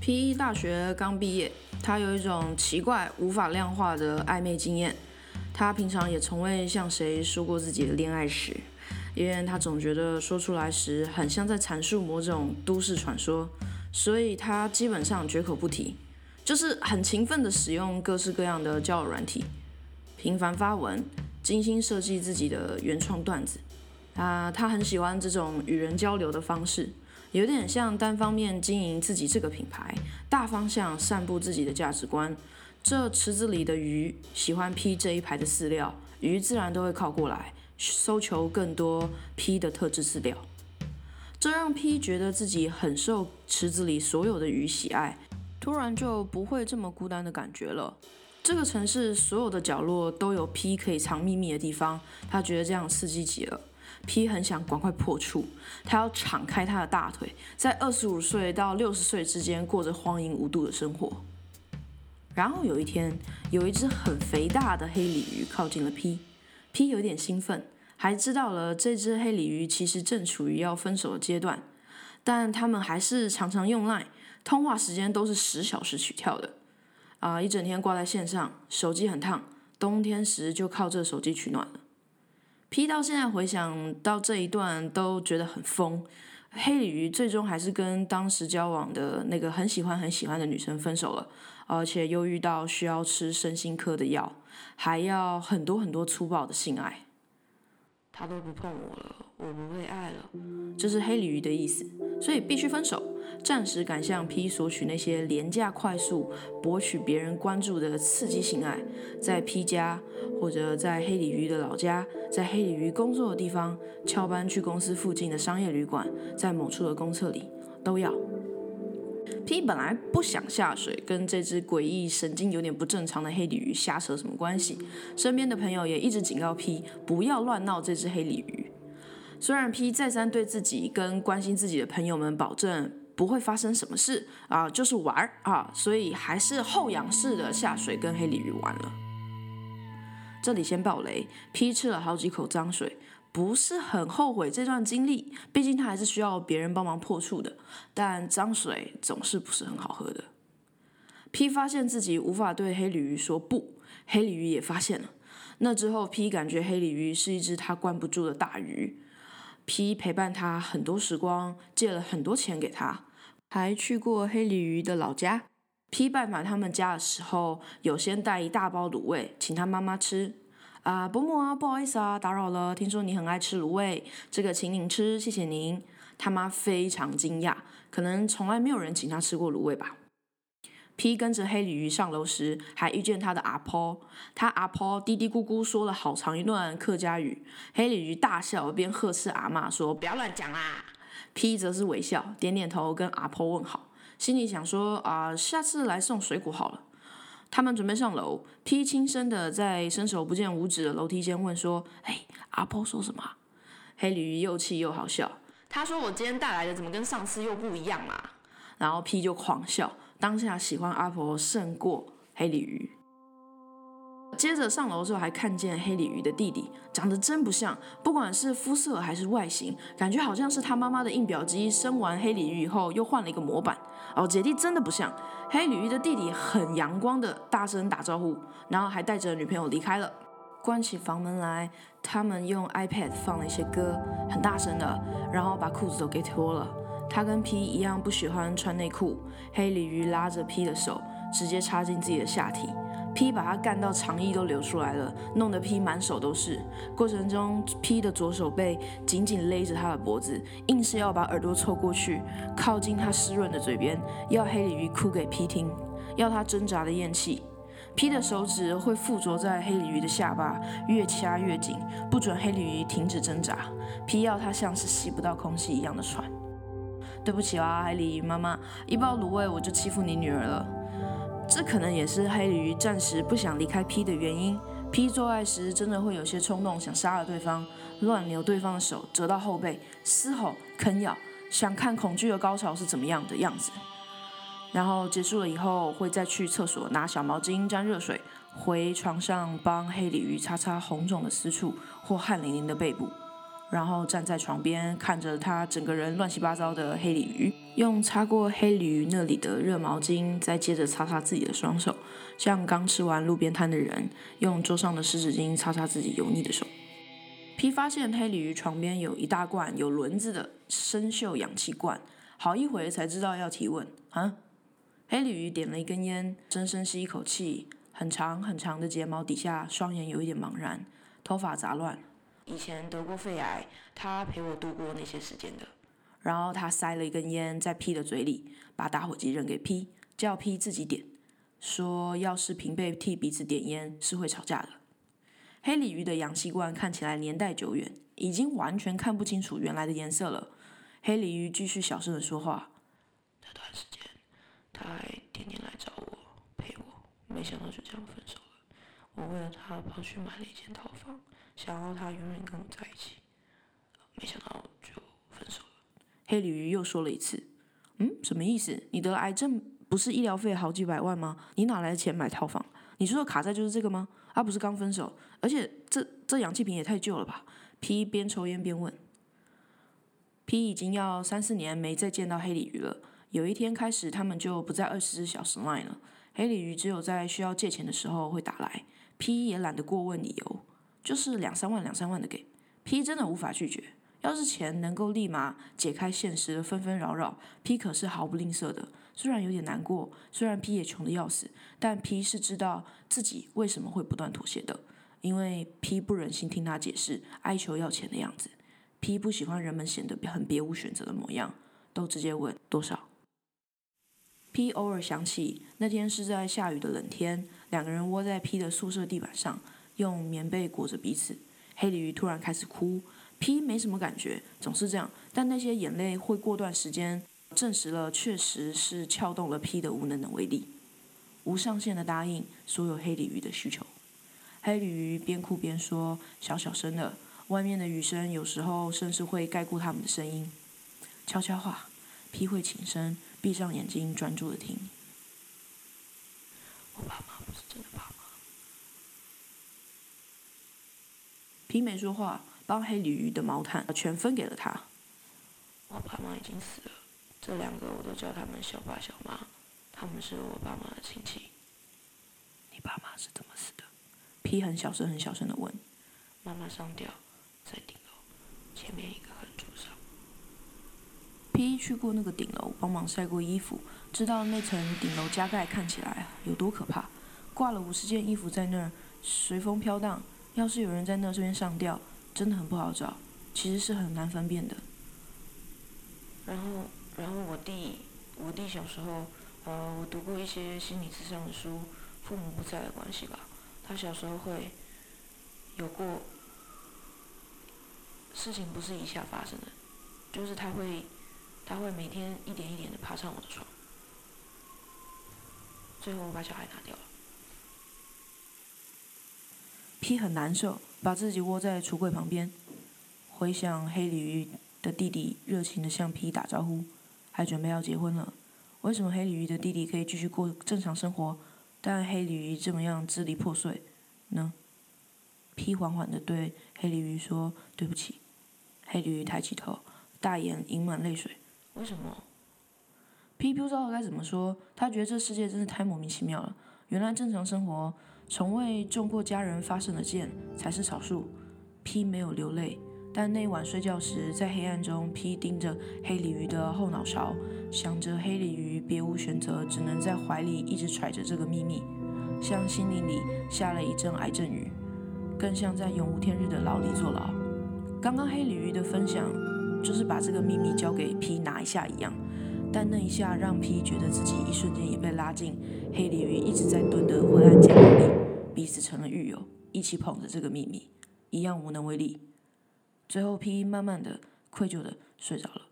P 大学刚毕业，他有一种奇怪无法量化的暧昧经验。他平常也从未向谁说过自己的恋爱史，因为他总觉得说出来时很像在阐述某种都市传说，所以他基本上绝口不提，就是很勤奋的使用各式各样的交友软体，频繁发文，精心设计自己的原创段子。啊，他很喜欢这种与人交流的方式。有点像单方面经营自己这个品牌，大方向散布自己的价值观。这池子里的鱼喜欢 P 这一排的饲料，鱼自然都会靠过来，搜求更多 P 的特质饲料。这让 P 觉得自己很受池子里所有的鱼喜爱，突然就不会这么孤单的感觉了。这个城市所有的角落都有 P 可以藏秘密的地方，他觉得这样刺激极了。P 很想赶快破处，他要敞开他的大腿，在二十五岁到六十岁之间过着荒淫无度的生活。然后有一天，有一只很肥大的黑鲤鱼靠近了 P，P 有点兴奋，还知道了这只黑鲤鱼其实正处于要分手的阶段，但他们还是常常用 Line，通话时间都是十小时起跳的，啊，一整天挂在线上，手机很烫，冬天时就靠这手机取暖了。P 到现在回想到这一段都觉得很疯，黑鲤鱼最终还是跟当时交往的那个很喜欢很喜欢的女生分手了，而且又遇到需要吃身心科的药，还要很多很多粗暴的性爱。他都不碰我了，我不被爱了，这是黑鲤鱼的意思，所以必须分手，暂时敢向 P 索取那些廉价、快速博取别人关注的刺激性爱，在 P 家或者在黑鲤鱼的老家，在黑鲤鱼工作的地方，翘班去公司附近的商业旅馆，在某处的公厕里，都要。P 本来不想下水，跟这只诡异、神经有点不正常的黑鲤鱼瞎扯什么关系。身边的朋友也一直警告 P 不要乱闹这只黑鲤鱼。虽然 P 再三对自己跟关心自己的朋友们保证不会发生什么事啊，就是玩儿啊，所以还是后仰式的下水跟黑鲤鱼玩了。这里先爆雷，P 吃了好几口脏水。不是很后悔这段经历，毕竟他还是需要别人帮忙破处的。但脏水总是不是很好喝的。P 发现自己无法对黑鲤鱼说不，黑鲤鱼也发现了。那之后，P 感觉黑鲤鱼是一只他关不住的大鱼。P 陪伴他很多时光，借了很多钱给他，还去过黑鲤鱼的老家。P 拜访他们家的时候，有先带一大包卤味请他妈妈吃。啊，伯母啊，不好意思啊，打扰了。听说你很爱吃卤味，这个请您吃，谢谢您。他妈非常惊讶，可能从来没有人请他吃过卤味吧。P 跟着黑鲤鱼上楼时，还遇见他的阿婆，他阿婆嘀嘀咕咕说了好长一段客家语，黑鲤鱼大笑，边呵斥阿妈说不要乱讲啦。P 则是微笑，点点头，跟阿婆问好，心里想说啊，下次来送水果好了。他们准备上楼，P 轻声的在伸手不见五指的楼梯间问说：“哎，阿婆说什么？”黑鲤鱼又气又好笑，他说：“我今天带来的怎么跟上次又不一样啊？”然后 P 就狂笑，当下喜欢阿婆胜过黑鲤鱼。接着上楼之后，还看见黑鲤鱼的弟弟，长得真不像，不管是肤色还是外形，感觉好像是他妈妈的硬表机生完黑鲤鱼以后又换了一个模板。哦，姐弟真的不像。黑鲤鱼的弟弟很阳光的，大声打招呼，然后还带着女朋友离开了。关起房门来，他们用 iPad 放了一些歌，很大声的，然后把裤子都给脱了。他跟 P 一样不喜欢穿内裤，黑鲤鱼拉着 P 的手，直接插进自己的下体。P 把他干到肠衣都流出来了，弄得 P 满手都是。过程中，P 的左手背紧紧勒着他的脖子，硬是要把耳朵凑过去，靠近他湿润的嘴边，要黑鲤鱼哭给 P 听，要他挣扎的咽气。P 的手指会附着在黑鲤鱼的下巴，越掐越紧，不准黑鲤鱼停止挣扎。P 要他像是吸不到空气一样的喘。对不起啊，黑鲤鱼妈妈，一包卤味我就欺负你女儿了。这可能也是黑鲤鱼暂时不想离开 P 的原因。P 做爱时真的会有些冲动，想杀了对方，乱扭对方的手，折到后背，嘶吼、啃咬，想看恐惧的高潮是怎么样的样子。然后结束了以后，会再去厕所拿小毛巾沾热水，回床上帮黑鲤鱼擦擦红肿的私处或汗淋淋的背部，然后站在床边看着他整个人乱七八糟的黑鲤鱼。用擦过黑鲤鱼那里的热毛巾，再接着擦擦自己的双手，像刚吃完路边摊的人用桌上的湿纸巾擦擦自己油腻的手。P 发现黑鲤鱼床边有一大罐有轮子的生锈氧气罐，好一会才知道要提问啊。黑鲤鱼点了一根烟，深深吸一口气，很长很长的睫毛底下，双眼有一点茫然，头发杂乱。以前得过肺癌，他陪我度过那些时间的。然后他塞了一根烟在 P 的嘴里，把打火机扔给 P，叫 P 自己点，说要是平辈替彼此点烟是会吵架的。黑鲤鱼的氧气罐看起来年代久远，已经完全看不清楚原来的颜色了。黑鲤鱼继续小声的说话。那段时间。他还天天来找我陪我，没想到就这样分手了。我为了他跑去买了一间套房，想要他永远跟我在一起，没想到就分手了。黑鲤鱼又说了一次：“嗯，什么意思？你得癌症不是医疗费好几百万吗？你哪来的钱买套房？你说的卡债就是这个吗？啊，不是刚分手，而且这这氧气瓶也太旧了吧？”P 边抽烟边问。P 已经要三四年没再见到黑鲤鱼了。有一天开始，他们就不在二十四小时 line 了。黑鲤鱼只有在需要借钱的时候会打来，P 也懒得过问理由，就是两三万两三万的给。P 真的无法拒绝，要是钱能够立马解开现实的纷纷扰扰，P 可是毫不吝啬的。虽然有点难过，虽然 P 也穷的要死，但 P 是知道自己为什么会不断妥协的，因为 P 不忍心听他解释哀求要钱的样子。P 不喜欢人们显得很别无选择的模样，都直接问多少。P 偶尔想起那天是在下雨的冷天，两个人窝在 P 的宿舍地板上，用棉被裹着彼此。黑鲤鱼突然开始哭，P 没什么感觉，总是这样。但那些眼泪会过段时间，证实了确实是撬动了 P 的无能的威力，无上限的答应所有黑鲤鱼的需求。黑鲤鱼边哭边说，小小声的，外面的雨声有时候甚至会盖过他们的声音。悄悄话，P 会轻声。闭上眼睛，专注的听。我爸妈不是真的爸妈。皮没说话，帮黑鲤鱼的毛毯全分给了他。我爸妈已经死了，这两个我都叫他们小爸小妈，他们是我爸妈的亲戚。你爸妈是怎么死的？？P 很小声、很小声的问。妈妈上吊，在顶楼前面一个横柱上。P 去过那个顶楼，帮忙晒过衣服，知道那层顶楼加盖看起来有多可怕。挂了五十件衣服在那儿，随风飘荡。要是有人在那这边上吊，真的很不好找，其实是很难分辨的。然后，然后我弟，我弟小时候，呃，我读过一些心理智商的书，父母不在的关系吧。他小时候会有过事情，不是一下发生的，就是他会。他会每天一点一点的爬上我的床，最后我把小孩拿掉了。P 很难受，把自己窝在橱柜旁边，回想黑鲤鱼的弟弟热情的向 P 打招呼，还准备要结婚了。为什么黑鲤鱼的弟弟可以继续过正常生活，但黑鲤鱼这么样支离破碎呢？P 缓缓的对黑鲤鱼说：“对不起。”黑鲤鱼抬起头，大眼盈满泪水。为什么？P 不知道该怎么说，他觉得这世界真是太莫名其妙了。原来正常生活，从未中过家人发射的箭才是少数。P 没有流泪，但那晚睡觉时，在黑暗中，P 盯着黑鲤鱼的后脑勺，想着黑鲤鱼别无选择，只能在怀里一直揣着这个秘密，像心灵里下了一阵癌症雨，更像在永无天日的牢里坐牢。刚刚黑鲤鱼的分享。就是把这个秘密交给 P 拿一下一样，但那一下让 P 觉得自己一瞬间也被拉进黑鲤鱼一直在蹲的昏暗监狱里，彼此成了狱友，一起捧着这个秘密，一样无能为力。最后 P 慢慢的、愧疚的睡着了。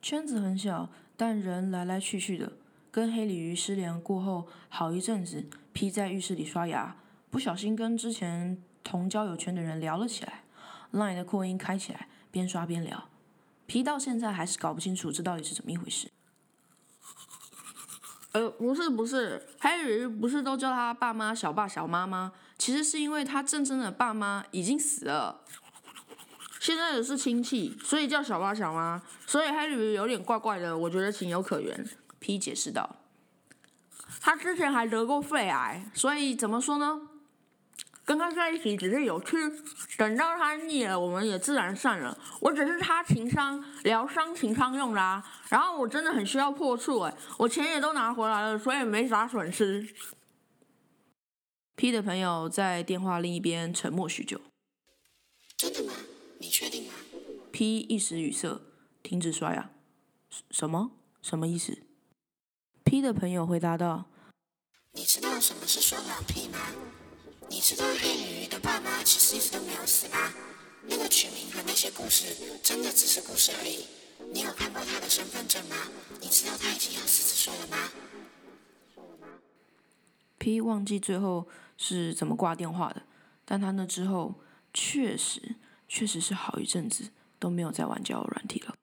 圈子很小，但人来来去去的。跟黑鲤鱼失联过后好一阵子，P 在浴室里刷牙，不小心跟之前同交友圈的人聊了起来，Line 的扩音开起来。边刷边聊，皮到现在还是搞不清楚这到底是怎么一回事。呃，不是不是，黑鱼不是都叫他爸妈小爸小妈吗？其实是因为他真正的爸妈已经死了。现在的是亲戚，所以叫小爸小妈，所以黑驴有点怪怪的，我觉得情有可原。P 解释道，他之前还得过肺癌，所以怎么说呢？跟他在一起只是有趣，等到他腻了，我们也自然散了。我只是他情商疗伤情商用的啊，然后我真的很需要破处哎，我钱也都拿回来了，所以没啥损失。P 的朋友在电话另一边沉默许久。真的吗？你确定吗？P 一时语塞，停止刷牙。什么？什么意思？P 的朋友回答道：“你知道什么是双狼 P 吗？你知道黑鱼的爸妈其实一直都没有死吗？那个取名和那些故事真的只是故事而已。你有看过他的身份证吗？你知道他已经要四十岁了吗？P 忘记最后。”是怎么挂电话的？但他那之后确实确实是好一阵子都没有再玩交友软体了。